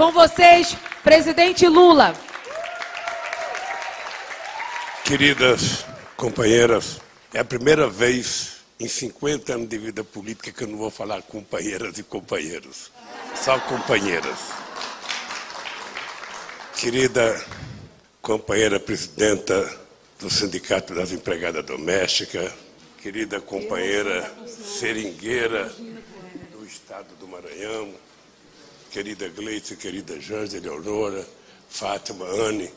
Com vocês, presidente Lula. Queridas companheiras, é a primeira vez em 50 anos de vida política que eu não vou falar companheiras e companheiros, só companheiras. Querida companheira presidenta do Sindicato das Empregadas Domésticas, querida companheira seringueira do Estado do Maranhão, querida Gleice, querida Jângela, Aurora, Fátima, Anne,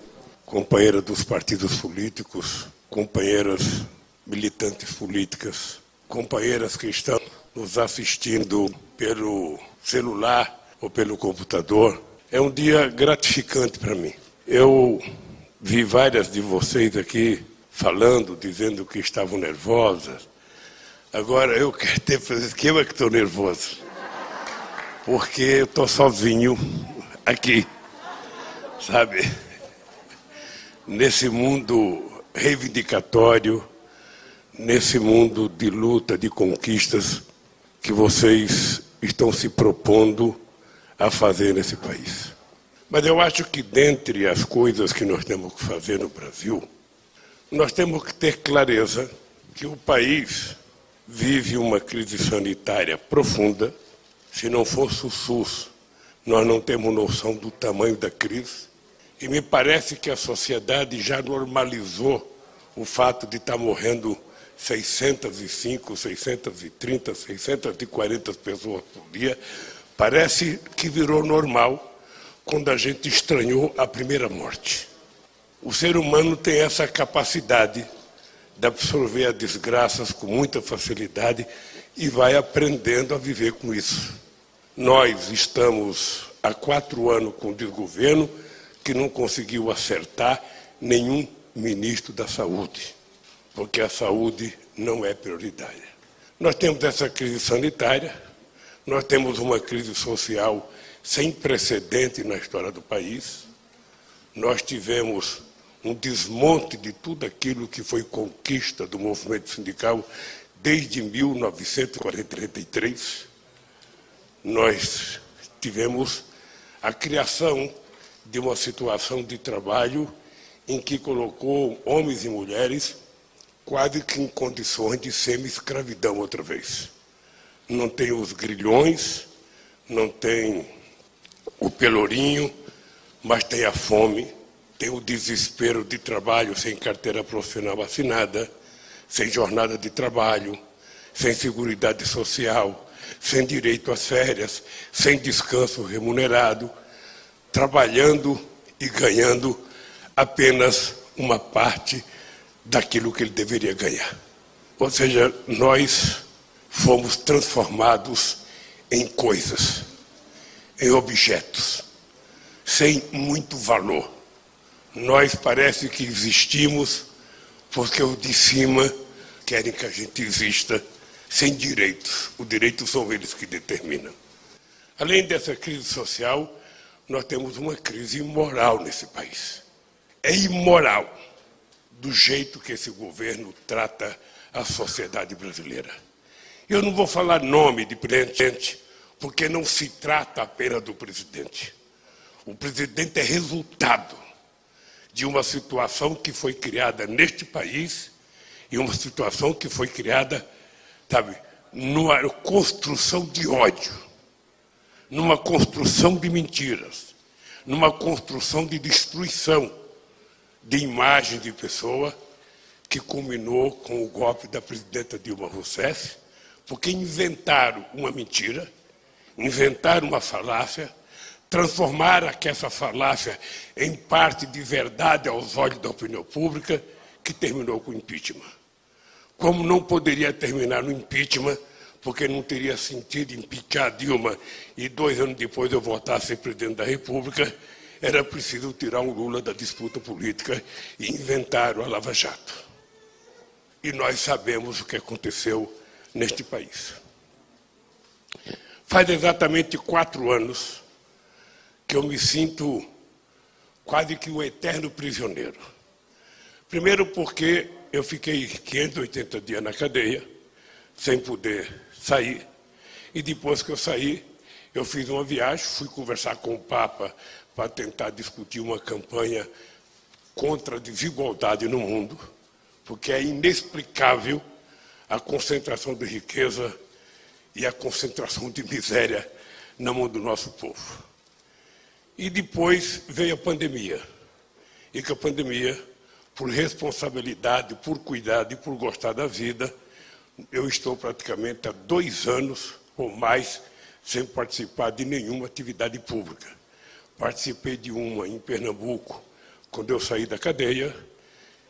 companheira dos partidos políticos, companheiras militantes políticas, companheiras que estão nos assistindo pelo celular ou pelo computador. É um dia gratificante para mim. Eu vi várias de vocês aqui falando, dizendo que estavam nervosas. Agora eu quero ter para que eu é que estou nervoso. Porque eu estou sozinho aqui, sabe? nesse mundo reivindicatório, nesse mundo de luta, de conquistas que vocês estão se propondo a fazer nesse país. Mas eu acho que dentre as coisas que nós temos que fazer no Brasil, nós temos que ter clareza que o país vive uma crise sanitária profunda. Se não fosse o SUS, nós não temos noção do tamanho da crise. E me parece que a sociedade já normalizou o fato de estar morrendo 605, 630, 640 pessoas por dia. Parece que virou normal quando a gente estranhou a primeira morte. O ser humano tem essa capacidade de absorver as desgraças com muita facilidade e vai aprendendo a viver com isso. Nós estamos há quatro anos com o desgoverno que não conseguiu acertar nenhum ministro da saúde, porque a saúde não é prioritária. Nós temos essa crise sanitária, nós temos uma crise social sem precedente na história do país, nós tivemos um desmonte de tudo aquilo que foi conquista do movimento sindical desde 1943. Nós tivemos a criação de uma situação de trabalho em que colocou homens e mulheres quase que em condições de semi-escravidão outra vez. Não tem os grilhões, não tem o pelourinho, mas tem a fome, tem o desespero de trabalho sem carteira profissional assinada, sem jornada de trabalho, sem seguridade social, sem direito às férias, sem descanso remunerado trabalhando e ganhando apenas uma parte daquilo que ele deveria ganhar. Ou seja, nós fomos transformados em coisas, em objetos, sem muito valor. Nós parece que existimos porque os de cima querem que a gente exista sem direitos. Os direitos são eles que determinam. Além dessa crise social, nós temos uma crise imoral nesse país. É imoral do jeito que esse governo trata a sociedade brasileira. Eu não vou falar nome de presidente, porque não se trata apenas do presidente. O presidente é resultado de uma situação que foi criada neste país e uma situação que foi criada, sabe, numa construção de ódio numa construção de mentiras, numa construção de destruição de imagem de pessoa que culminou com o golpe da presidenta Dilma Rousseff, porque inventaram uma mentira, inventaram uma falácia, transformaram essa falácia em parte de verdade aos olhos da opinião pública, que terminou com o impeachment. Como não poderia terminar no impeachment porque não teria sentido impeachar Dilma e dois anos depois eu voltar a ser presidente da República, era preciso tirar um Lula da disputa política e inventar a Lava Jato. E nós sabemos o que aconteceu neste país. Faz exatamente quatro anos que eu me sinto quase que um eterno prisioneiro. Primeiro porque eu fiquei 580 dias na cadeia, sem poder saí. E depois que eu saí, Eu fiz uma viagem, fui conversar com o Papa para tentar discutir uma campanha contra a desigualdade no mundo, porque é inexplicável a concentração de riqueza e a concentração de miséria na mão do nosso povo. E depois veio a pandemia. E com a pandemia, por responsabilidade, por cuidado e por gostar da vida, eu estou praticamente há dois anos ou mais sem participar de nenhuma atividade pública. Participei de uma em Pernambuco, quando eu saí da cadeia,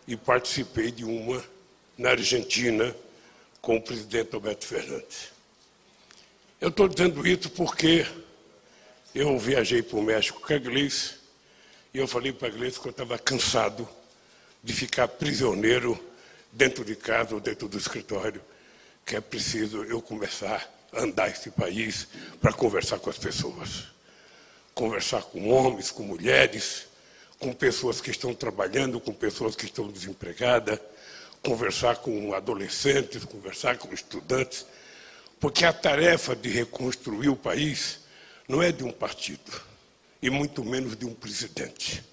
e participei de uma na Argentina, com o presidente Alberto Fernandes. Eu estou dizendo isso porque eu viajei para o México com a Gleice e eu falei para a Gleice que eu estava cansado de ficar prisioneiro dentro de casa ou dentro do escritório, que é preciso eu começar a andar esse país para conversar com as pessoas. Conversar com homens, com mulheres, com pessoas que estão trabalhando, com pessoas que estão desempregadas, conversar com adolescentes, conversar com estudantes, porque a tarefa de reconstruir o país não é de um partido, e muito menos de um presidente.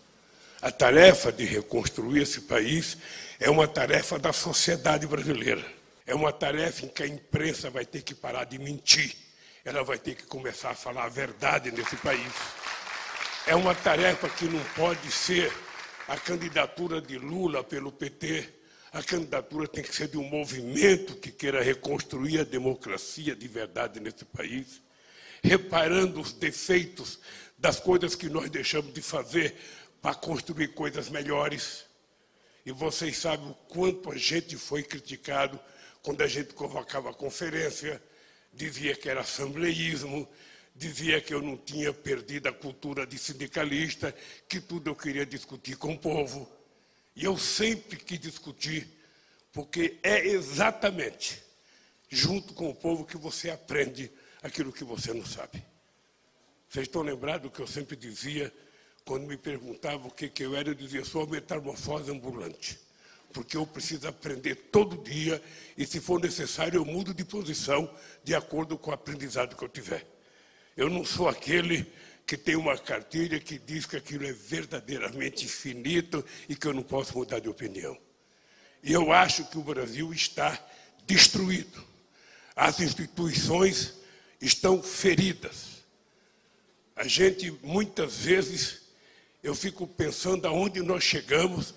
A tarefa de reconstruir esse país é uma tarefa da sociedade brasileira. É uma tarefa em que a imprensa vai ter que parar de mentir. Ela vai ter que começar a falar a verdade nesse país. É uma tarefa que não pode ser a candidatura de Lula pelo PT. A candidatura tem que ser de um movimento que queira reconstruir a democracia de verdade nesse país reparando os defeitos das coisas que nós deixamos de fazer para construir coisas melhores. E vocês sabem o quanto a gente foi criticado quando a gente convocava a conferência, dizia que era assembleísmo, dizia que eu não tinha perdido a cultura de sindicalista, que tudo eu queria discutir com o povo. E eu sempre quis discutir, porque é exatamente junto com o povo que você aprende aquilo que você não sabe. Vocês estão lembrados do que eu sempre dizia, quando me perguntavam o que, que eu era, eu dizia, sou a metamorfose ambulante. Porque eu preciso aprender todo dia e, se for necessário, eu mudo de posição de acordo com o aprendizado que eu tiver. Eu não sou aquele que tem uma cartilha que diz que aquilo é verdadeiramente infinito e que eu não posso mudar de opinião. E eu acho que o Brasil está destruído. As instituições estão feridas. A gente, muitas vezes, eu fico pensando aonde nós chegamos,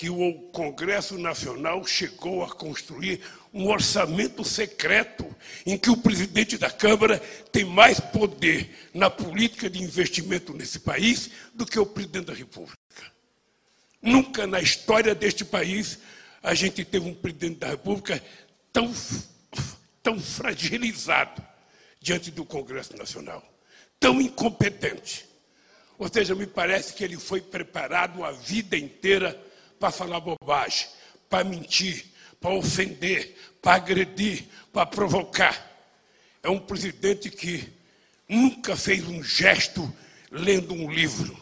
que o Congresso Nacional chegou a construir um orçamento secreto em que o presidente da Câmara tem mais poder na política de investimento nesse país do que o presidente da República. Nunca na história deste país a gente teve um presidente da República tão, tão fragilizado diante do Congresso Nacional. Tão incompetente. Ou seja, me parece que ele foi preparado a vida inteira para falar bobagem, para mentir, para ofender, para agredir, para provocar. É um presidente que nunca fez um gesto lendo um livro,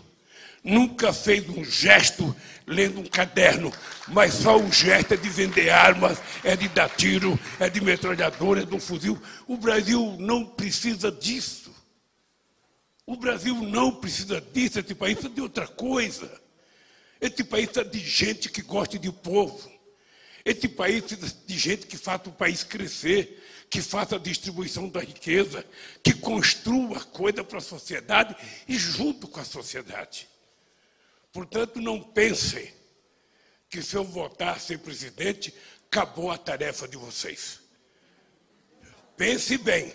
nunca fez um gesto lendo um caderno, mas só o gesto é de vender armas, é de dar tiro, é de metralhadora, é de um fuzil. O Brasil não precisa disso. O Brasil não precisa disso, esse país precisa de outra coisa. Esse país precisa de gente que goste de povo. Esse país precisa de gente que faça o país crescer, que faça a distribuição da riqueza, que construa coisa para a sociedade e junto com a sociedade. Portanto, não pensem que se eu votar ser presidente, acabou a tarefa de vocês. Pense bem,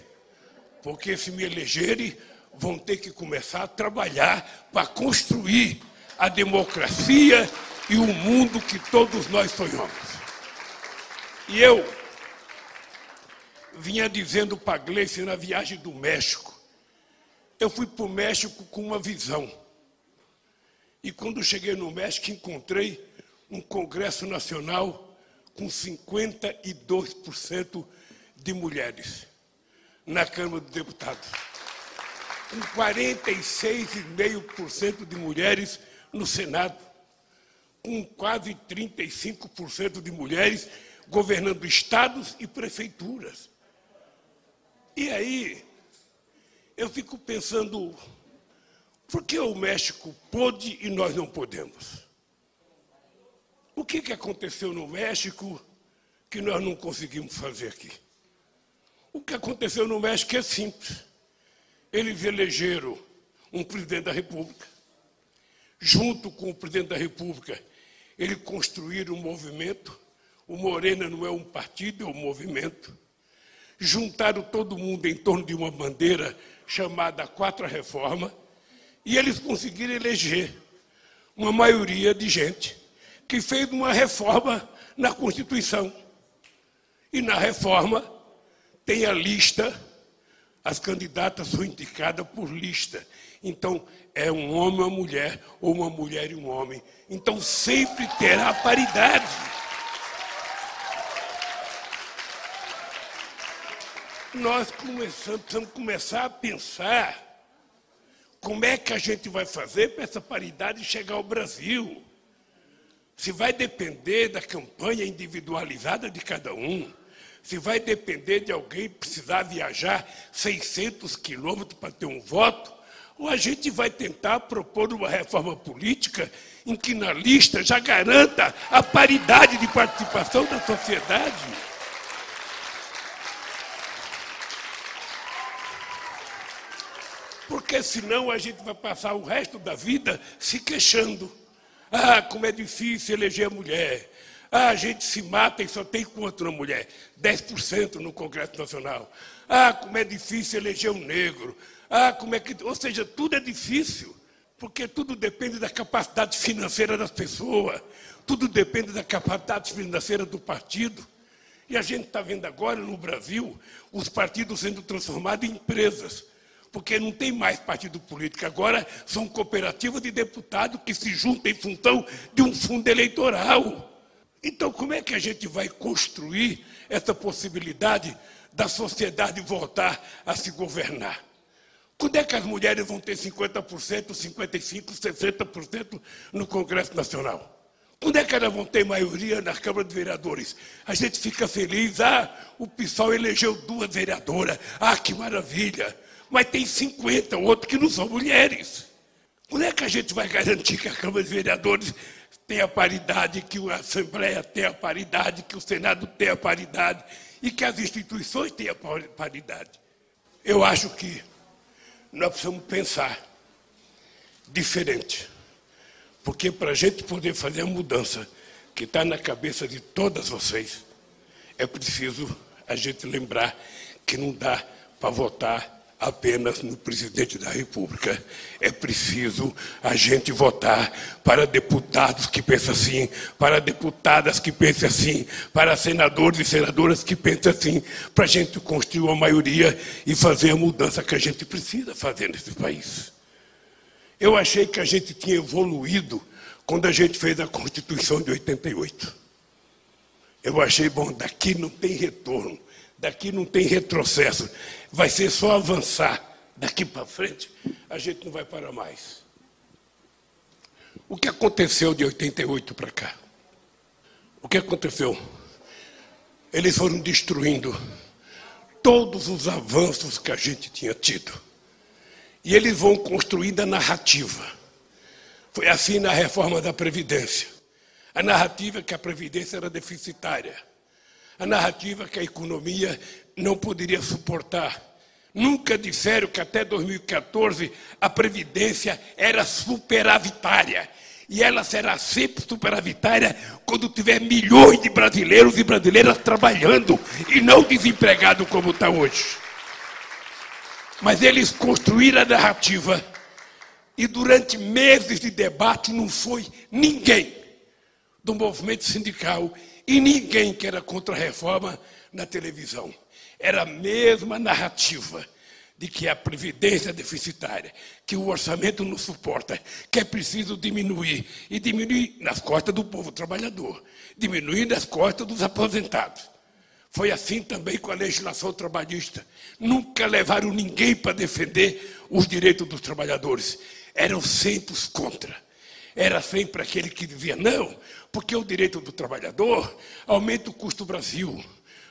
porque se me elegerem, vão ter que começar a trabalhar para construir a democracia e o mundo que todos nós sonhamos. E eu vinha dizendo para Gleice na viagem do México, eu fui para o México com uma visão. E quando cheguei no México, encontrei um Congresso Nacional com 52% de mulheres na Câmara dos Deputados, com 46,5% de mulheres no Senado, com quase 35% de mulheres governando estados e prefeituras. E aí, eu fico pensando, por que o México pôde e nós não podemos? O que, que aconteceu no México que nós não conseguimos fazer aqui? O que aconteceu no México é simples. Eles elegeram um presidente da República. Junto com o presidente da República, eles construíram um movimento. O Morena não é um partido, é um movimento. Juntaram todo mundo em torno de uma bandeira chamada Quatro Reforma, e eles conseguiram eleger uma maioria de gente que fez uma reforma na Constituição. E na reforma tem a lista, as candidatas são indicadas por lista. Então, é um homem e uma mulher, ou uma mulher e um homem. Então, sempre terá paridade. Nós começamos, precisamos começar a pensar como é que a gente vai fazer para essa paridade chegar ao Brasil. Se vai depender da campanha individualizada de cada um, se vai depender de alguém precisar viajar 600 quilômetros para ter um voto, ou a gente vai tentar propor uma reforma política em que na lista já garanta a paridade de participação da sociedade. Porque senão a gente vai passar o resto da vida se queixando. Ah, como é difícil eleger mulher. Ah, a gente se mata e só tem quanto na mulher? 10% no Congresso Nacional. Ah, como é difícil eleger um negro. Ah, como é que. Ou seja, tudo é difícil, porque tudo depende da capacidade financeira das pessoas, tudo depende da capacidade financeira do partido. E a gente está vendo agora no Brasil os partidos sendo transformados em empresas, porque não tem mais partido político, agora são cooperativas de deputados que se juntam em função de um fundo eleitoral. Então, como é que a gente vai construir essa possibilidade da sociedade voltar a se governar? Quando é que as mulheres vão ter 50%, 55%, 60% no Congresso Nacional? Quando é que elas vão ter maioria na Câmara de Vereadores? A gente fica feliz, ah, o PSOL elegeu duas vereadoras, ah, que maravilha. Mas tem 50 outros que não são mulheres. Quando é que a gente vai garantir que a Câmara de Vereadores tenha paridade, que a Assembleia tenha paridade, que o Senado tenha paridade e que as instituições tenham paridade. Eu acho que nós precisamos pensar diferente. Porque para a gente poder fazer a mudança que está na cabeça de todas vocês, é preciso a gente lembrar que não dá para votar apenas no presidente da República. É preciso a gente votar para deputados que pensam assim, para deputadas que pensam assim, para senadores e senadoras que pensam assim, para a gente construir uma maioria e fazer a mudança que a gente precisa fazer nesse país. Eu achei que a gente tinha evoluído quando a gente fez a Constituição de 88. Eu achei, bom, daqui não tem retorno. Daqui não tem retrocesso. Vai ser só avançar. Daqui para frente, a gente não vai parar mais. O que aconteceu de 88 para cá? O que aconteceu? Eles foram destruindo todos os avanços que a gente tinha tido. E eles vão construindo a narrativa. Foi assim na reforma da Previdência. A narrativa é que a Previdência era deficitária a narrativa que a economia não poderia suportar. Nunca disseram que até 2014 a Previdência era superavitária. E ela será sempre superavitária quando tiver milhões de brasileiros e brasileiras trabalhando e não desempregados como está hoje. Mas eles construíram a narrativa e durante meses de debate não foi ninguém do movimento sindical e ninguém que era contra a reforma na televisão. Era a mesma narrativa de que a previdência é deficitária, que o orçamento não suporta, que é preciso diminuir e diminuir nas costas do povo trabalhador, diminuir nas costas dos aposentados. Foi assim também com a legislação trabalhista. Nunca levaram ninguém para defender os direitos dos trabalhadores. Eram sempre os contra. Era sempre aquele que dizia: não, porque o direito do trabalhador aumenta o custo do Brasil,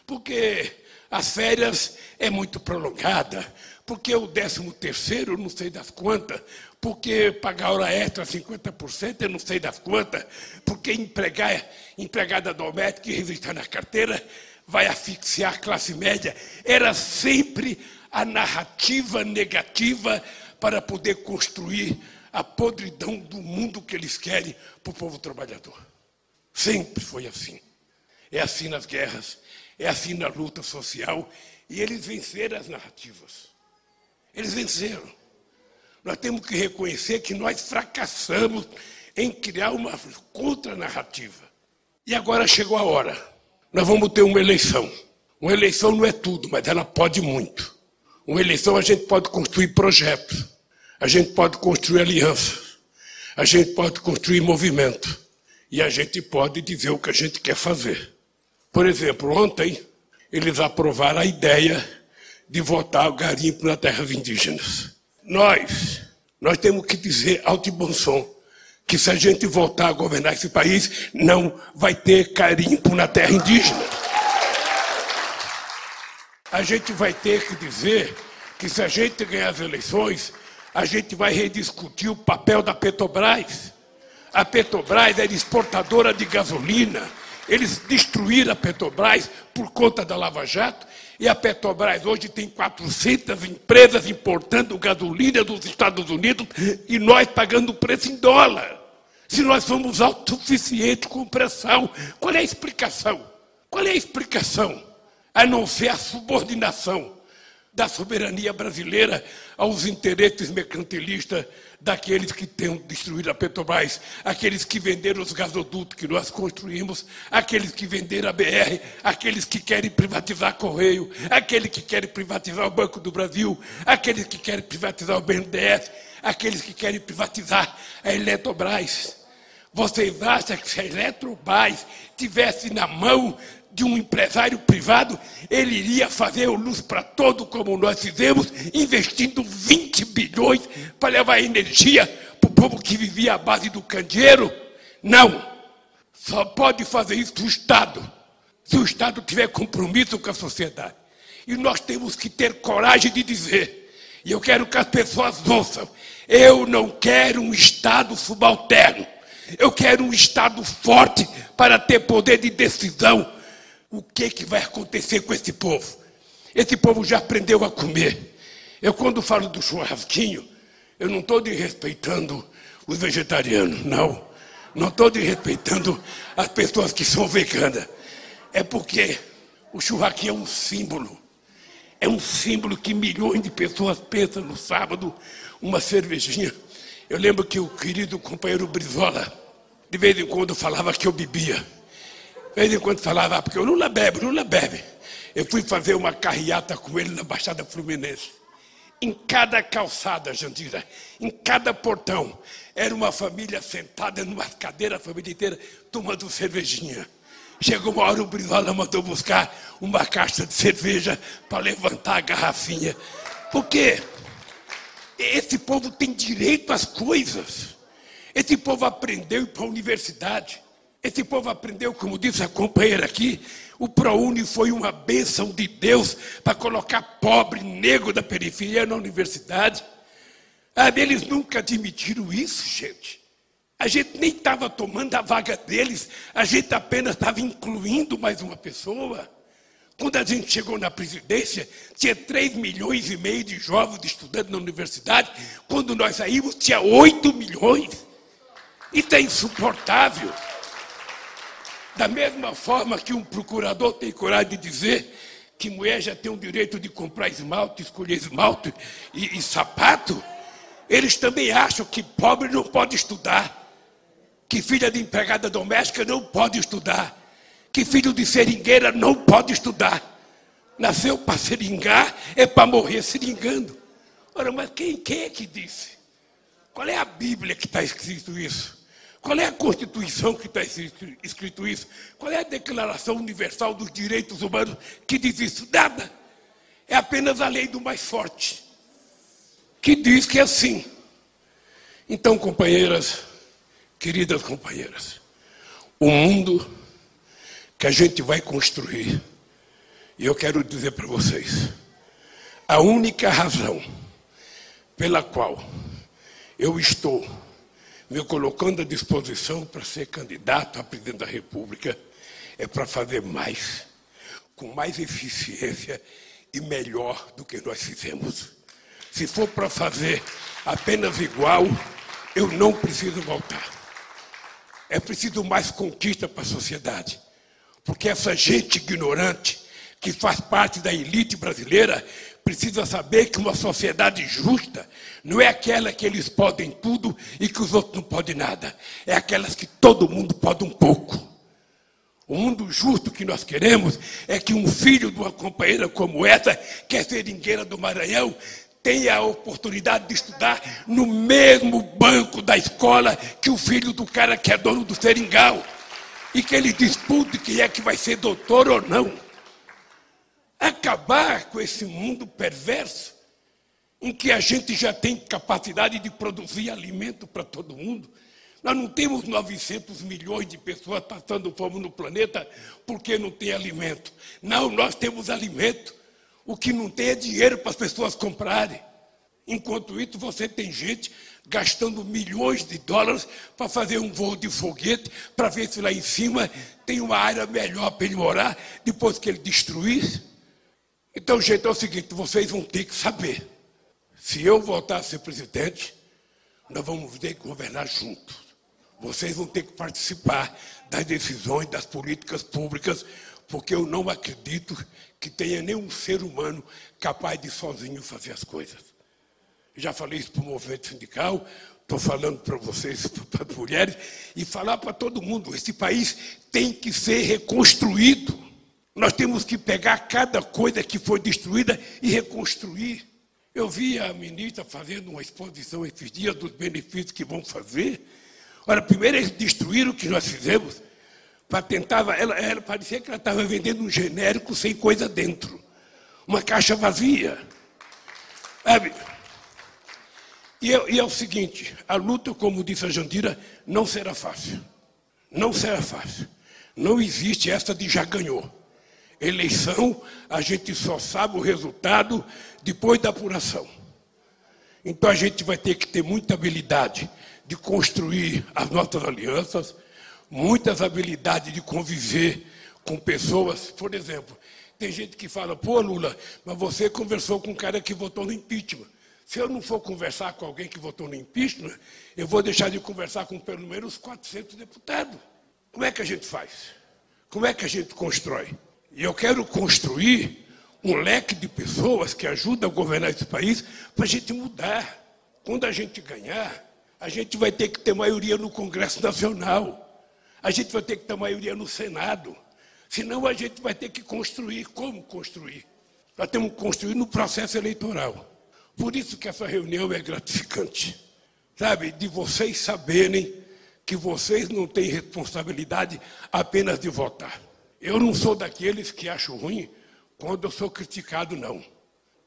porque as férias é muito prolongada, porque o décimo terceiro, eu não sei das quantas, porque pagar hora extra 50%, eu não sei das quantas, porque empregar, empregada doméstica e registrar na carteira vai asfixiar a classe média. Era sempre a narrativa negativa para poder construir a podridão do mundo que eles querem para o povo trabalhador. Sempre foi assim. É assim nas guerras, é assim na luta social, e eles venceram as narrativas. Eles venceram. Nós temos que reconhecer que nós fracassamos em criar uma contra-narrativa. E agora chegou a hora. Nós vamos ter uma eleição. Uma eleição não é tudo, mas ela pode muito. Uma eleição a gente pode construir projetos, a gente pode construir alianças, a gente pode construir movimento e a gente pode dizer o que a gente quer fazer. Por exemplo, ontem eles aprovaram a ideia de votar o garimpo nas terras indígenas. Nós, nós temos que dizer alto e bom som que se a gente voltar a governar esse país, não vai ter carimpo na terra indígena. A gente vai ter que dizer que se a gente ganhar as eleições, a gente vai rediscutir o papel da Petrobras. A Petrobras era exportadora de gasolina. Eles destruíram a Petrobras por conta da Lava Jato. E a Petrobras hoje tem 400 empresas importando gasolina dos Estados Unidos e nós pagando preço em dólar. Se nós somos autossuficientes com pressão, qual é a explicação? Qual é a explicação? A não ser a subordinação da soberania brasileira aos interesses mercantilistas daqueles que têm destruído a Petrobras, aqueles que venderam os gasodutos que nós construímos, aqueles que venderam a BR, aqueles que querem privatizar Correio, aqueles que querem privatizar o Banco do Brasil, aqueles que querem privatizar o BNDES, aqueles que querem privatizar a Eletrobras. Vocês acham que se a Eletrobras tivesse na mão de um empresário privado, ele iria fazer o luz para todo, como nós fizemos, investindo 20 bilhões para levar energia para o povo que vivia à base do candeeiro? Não. Só pode fazer isso o Estado, se o Estado tiver compromisso com a sociedade. E nós temos que ter coragem de dizer, e eu quero que as pessoas ouçam, eu não quero um Estado subalterno. Eu quero um Estado forte para ter poder de decisão o que, que vai acontecer com esse povo? Esse povo já aprendeu a comer. Eu, quando falo do churrasquinho, eu não estou desrespeitando os vegetarianos, não. Não estou desrespeitando as pessoas que são veganas. É porque o churrasquinho é um símbolo. É um símbolo que milhões de pessoas pensam no sábado, uma cervejinha. Eu lembro que o querido companheiro Brizola, de vez em quando falava que eu bebia. De vez em quando falava, ah, porque o Lula bebe, o Lula bebe. Eu fui fazer uma carreata com ele na Baixada Fluminense. Em cada calçada, Jandira, em cada portão, era uma família sentada numa cadeira, a família inteira, tomando cervejinha. Chegou uma hora, o Brizola mandou buscar uma caixa de cerveja para levantar a garrafinha. Por quê? Esse povo tem direito às coisas. Esse povo aprendeu para a universidade. Esse povo aprendeu, como disse a companheira aqui, o ProUni foi uma bênção de Deus para colocar pobre, negro da periferia na universidade. Ah, eles nunca admitiram isso, gente. A gente nem estava tomando a vaga deles, a gente apenas estava incluindo mais uma pessoa. Quando a gente chegou na presidência, tinha 3 milhões e meio de jovens estudando na universidade. Quando nós saímos, tinha 8 milhões. Isso é insuportável. Da mesma forma que um procurador tem coragem de dizer que mulher já tem o direito de comprar esmalte, escolher esmalte e, e sapato, eles também acham que pobre não pode estudar, que filha de empregada doméstica não pode estudar, que filho de seringueira não pode estudar. Nasceu para seringar, é para morrer seringando. Ora, mas quem, quem é que disse? Qual é a Bíblia que está escrito isso? Qual é a Constituição que está escrito isso? Qual é a Declaração Universal dos Direitos Humanos que diz isso? Nada. É apenas a lei do mais forte, que diz que é assim. Então, companheiras, queridas companheiras, o mundo que a gente vai construir E eu quero dizer para vocês: a única razão pela qual eu estou me colocando à disposição para ser candidato a presidente da República é para fazer mais, com mais eficiência e melhor do que nós fizemos. Se for para fazer apenas igual, eu não preciso voltar. É preciso mais conquista para a sociedade. Porque essa gente ignorante, que faz parte da elite brasileira, precisa saber que uma sociedade justa não é aquela que eles podem tudo e que os outros não podem nada. É aquelas que todo mundo pode um pouco. O mundo justo que nós queremos é que um filho de uma companheira como essa, que é seringueira do Maranhão, tenha a oportunidade de estudar no mesmo banco da escola que o filho do cara que é dono do seringal. E que ele dispute quem é que vai ser doutor ou não. Acabar com esse mundo perverso, em que a gente já tem capacidade de produzir alimento para todo mundo. Nós não temos 900 milhões de pessoas passando fome no planeta porque não tem alimento. Não, nós temos alimento. O que não tem é dinheiro para as pessoas comprarem. Enquanto isso, você tem gente gastando milhões de dólares para fazer um voo de foguete, para ver se lá em cima tem uma área melhor para ele morar, depois que ele destruir. Então, gente, é o seguinte: vocês vão ter que saber. Se eu voltar a ser presidente, nós vamos ter que governar juntos. Vocês vão ter que participar das decisões, das políticas públicas, porque eu não acredito que tenha nenhum ser humano capaz de sozinho fazer as coisas. Já falei isso para o movimento sindical, estou falando para vocês, para as mulheres, e falar para todo mundo: esse país tem que ser reconstruído. Nós temos que pegar cada coisa que foi destruída e reconstruir. Eu vi a ministra fazendo uma exposição esses dias dos benefícios que vão fazer. Olha, primeiro eles destruíram o que nós fizemos para tentar, ela, ela parecia que ela estava vendendo um genérico sem coisa dentro. Uma caixa vazia. E é, e é o seguinte, a luta, como disse a Jandira, não será fácil. Não será fácil. Não existe essa de já ganhou. Eleição, a gente só sabe o resultado depois da apuração. Então a gente vai ter que ter muita habilidade de construir as nossas alianças, muitas habilidades de conviver com pessoas. Por exemplo, tem gente que fala, pô, Lula, mas você conversou com um cara que votou no impeachment. Se eu não for conversar com alguém que votou no impeachment, eu vou deixar de conversar com pelo menos 400 deputados. Como é que a gente faz? Como é que a gente constrói? E eu quero construir um leque de pessoas que ajudam a governar esse país para a gente mudar. Quando a gente ganhar, a gente vai ter que ter maioria no Congresso Nacional a gente vai ter que ter maioria no Senado. Senão a gente vai ter que construir. Como construir? Nós temos que construir no processo eleitoral. Por isso que essa reunião é gratificante. Sabe, de vocês saberem que vocês não têm responsabilidade apenas de votar. Eu não sou daqueles que acham ruim quando eu sou criticado, não.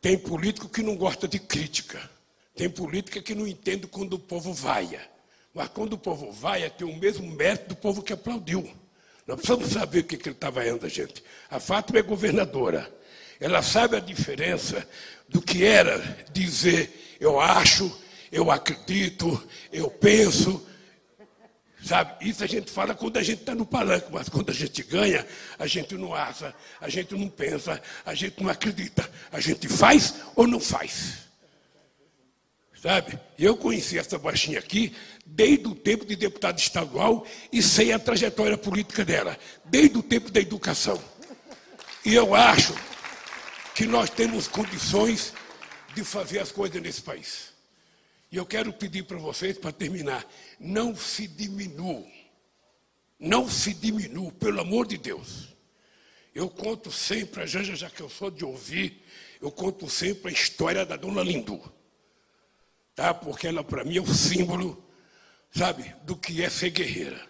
Tem político que não gosta de crítica. Tem política que não entende quando o povo vaia. Mas quando o povo vai, é ter o mesmo mérito do povo que aplaudiu. Nós precisamos saber o que, que ele está vaiando gente. A Fátima é governadora. Ela sabe a diferença do que era dizer eu acho, eu acredito, eu penso. Sabe, isso a gente fala quando a gente está no palanque, mas quando a gente ganha, a gente não acha, a gente não pensa, a gente não acredita. A gente faz ou não faz. Sabe? Eu conheci essa baixinha aqui desde o tempo de deputado estadual e sei a trajetória política dela, desde o tempo da educação. E eu acho que nós temos condições de fazer as coisas nesse país. E eu quero pedir para vocês, para terminar, não se diminuam. Não se diminuam, pelo amor de Deus. Eu conto sempre, a Janja já cansou de ouvir, eu conto sempre a história da dona Lindu tá? porque ela, para mim, é o símbolo, sabe, do que é ser guerreira.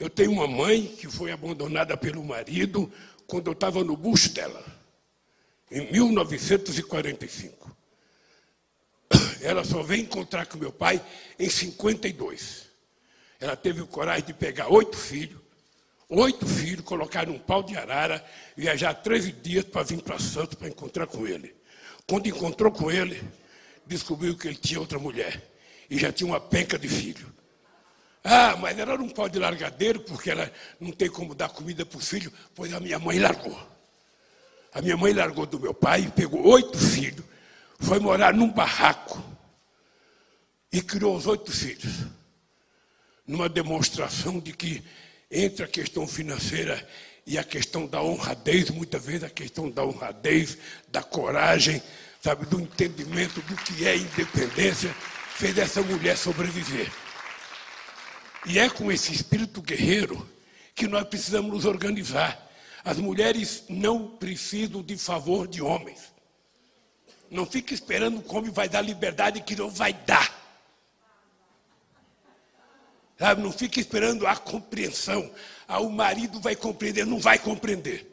Eu tenho uma mãe que foi abandonada pelo marido quando eu estava no bucho dela, em 1945. Ela só veio encontrar com meu pai em 52. Ela teve o coragem de pegar oito filhos, oito filhos, colocaram um pau de arara, viajar 13 dias para vir para Santos para encontrar com ele. Quando encontrou com ele, descobriu que ele tinha outra mulher e já tinha uma penca de filho. Ah, mas ela não pode largadeiro porque ela não tem como dar comida para o filho, pois a minha mãe largou. A minha mãe largou do meu pai, pegou oito filhos, foi morar num barraco e criou os oito filhos. Numa demonstração de que entre a questão financeira e a questão da honradez, muitas vezes a questão da honradez, da coragem, sabe, do entendimento do que é independência, fez essa mulher sobreviver. E é com esse espírito guerreiro que nós precisamos nos organizar. As mulheres não precisam de favor de homens. Não fique esperando que o homem vai dar liberdade que não vai dar. Sabe? Não fique esperando a compreensão. Ah, o marido vai compreender, não vai compreender.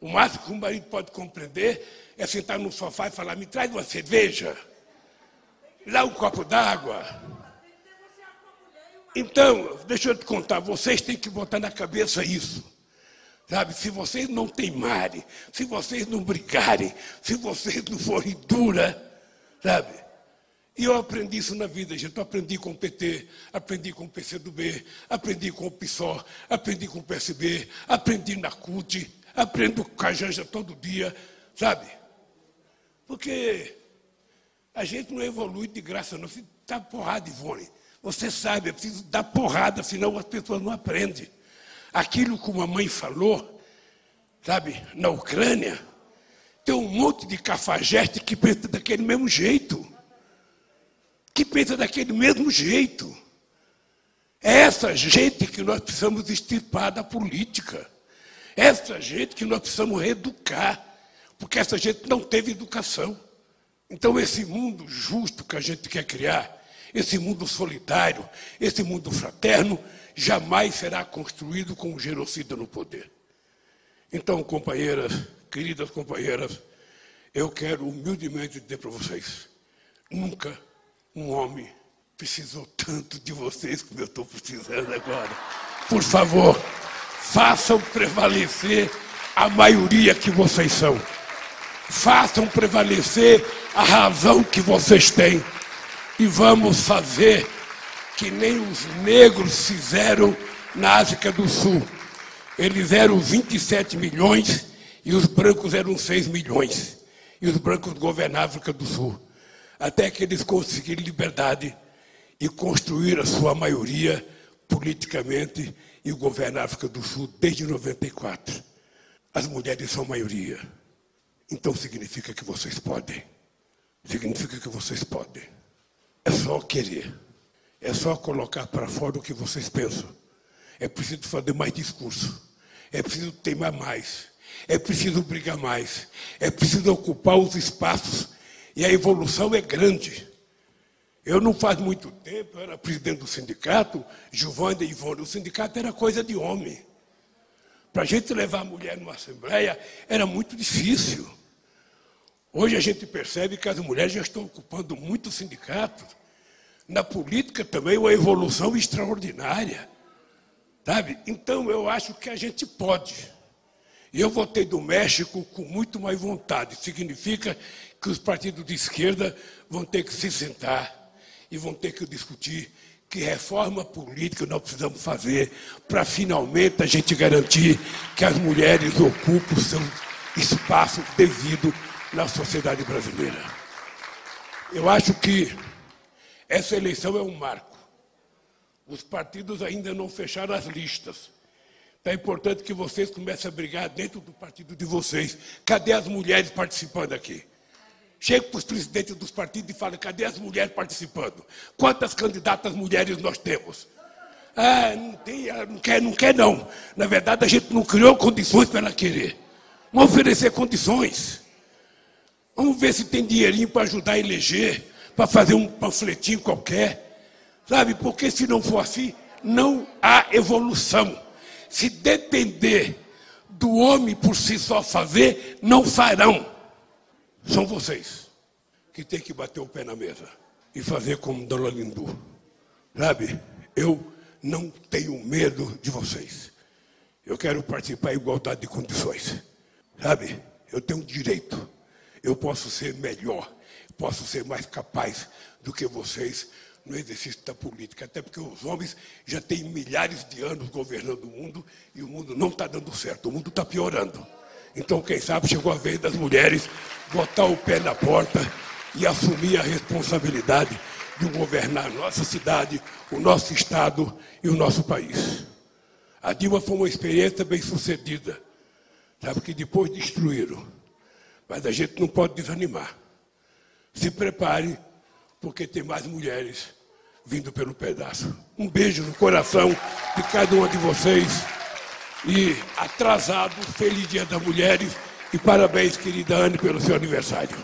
O máximo que o marido pode compreender é sentar no sofá e falar: me traz uma cerveja, dá um copo d'água. Então, deixa eu te contar, vocês têm que botar na cabeça isso. Sabe, se vocês não teimarem, se vocês não brigarem, se vocês não forem dura, sabe? E eu aprendi isso na vida, gente. Eu aprendi com o PT, aprendi com o PCdoB, aprendi com o PSOL, aprendi com o PSB, aprendi na CUT, aprendo com a Janja todo dia, sabe? Porque a gente não evolui de graça, não. Se dá porrada, Ivone. Você sabe, é preciso dar porrada, senão as pessoas não aprendem. Aquilo que uma mãe falou, sabe, na Ucrânia, tem um monte de cafajeste que pensa daquele mesmo jeito que pensa daquele mesmo jeito. É essa gente que nós precisamos extirpar da política. É essa gente que nós precisamos reeducar, porque essa gente não teve educação. Então, esse mundo justo que a gente quer criar, esse mundo solidário, esse mundo fraterno, jamais será construído com um genocida no poder. Então, companheiras, queridas companheiras, eu quero humildemente dizer para vocês: nunca um homem precisou tanto de vocês como eu estou precisando agora. Por favor, façam prevalecer a maioria que vocês são. Façam prevalecer a razão que vocês têm. E vamos fazer que nem os negros fizeram na África do Sul. Eles eram 27 milhões e os brancos eram 6 milhões. E os brancos governavam a África do Sul até que eles conseguirem liberdade e construir a sua maioria politicamente e governar a África do Sul desde 94. As mulheres são maioria. Então significa que vocês podem. Significa que vocês podem. É só querer. É só colocar para fora o que vocês pensam. É preciso fazer mais discurso. É preciso teimar mais. É preciso brigar mais. É preciso ocupar os espaços e a evolução é grande. Eu não faz muito tempo, eu era presidente do sindicato, Giovanni e Ivone, o sindicato era coisa de homem. Para a gente levar a mulher numa assembleia era muito difícil. Hoje a gente percebe que as mulheres já estão ocupando muitos sindicatos. Na política também uma evolução extraordinária. Sabe? Então eu acho que a gente pode. E eu votei do México com muito mais vontade. Significa que os partidos de esquerda vão ter que se sentar e vão ter que discutir que reforma política nós precisamos fazer para finalmente a gente garantir que as mulheres ocupem o seu espaço devido na sociedade brasileira. Eu acho que essa eleição é um marco. Os partidos ainda não fecharam as listas. Então é importante que vocês comecem a brigar dentro do partido de vocês. Cadê as mulheres participando aqui? Chega para os presidentes dos partidos e fala: cadê as mulheres participando? Quantas candidatas mulheres nós temos? Ah, não tem, ah, não quer, não quer não. Na verdade, a gente não criou condições para ela querer. Vamos oferecer condições. Vamos ver se tem dinheirinho para ajudar a eleger, para fazer um panfletinho qualquer. Sabe, porque se não for assim, não há evolução. Se depender do homem por si só fazer, não farão. São vocês que têm que bater o pé na mesa e fazer como Dona Lindu. Sabe? Eu não tenho medo de vocês. Eu quero participar em igualdade de condições. Sabe? Eu tenho direito. Eu posso ser melhor, posso ser mais capaz do que vocês no exercício da política. Até porque os homens já têm milhares de anos governando o mundo e o mundo não está dando certo, o mundo está piorando. Então, quem sabe, chegou a vez das mulheres botar o pé na porta e assumir a responsabilidade de governar nossa cidade, o nosso estado e o nosso país. A Dilma foi uma experiência bem sucedida. Sabe que depois destruíram. Mas a gente não pode desanimar. Se prepare, porque tem mais mulheres vindo pelo pedaço. Um beijo no coração de cada uma de vocês. E atrasado, feliz Dia das Mulheres. E parabéns, querida Anne, pelo seu aniversário.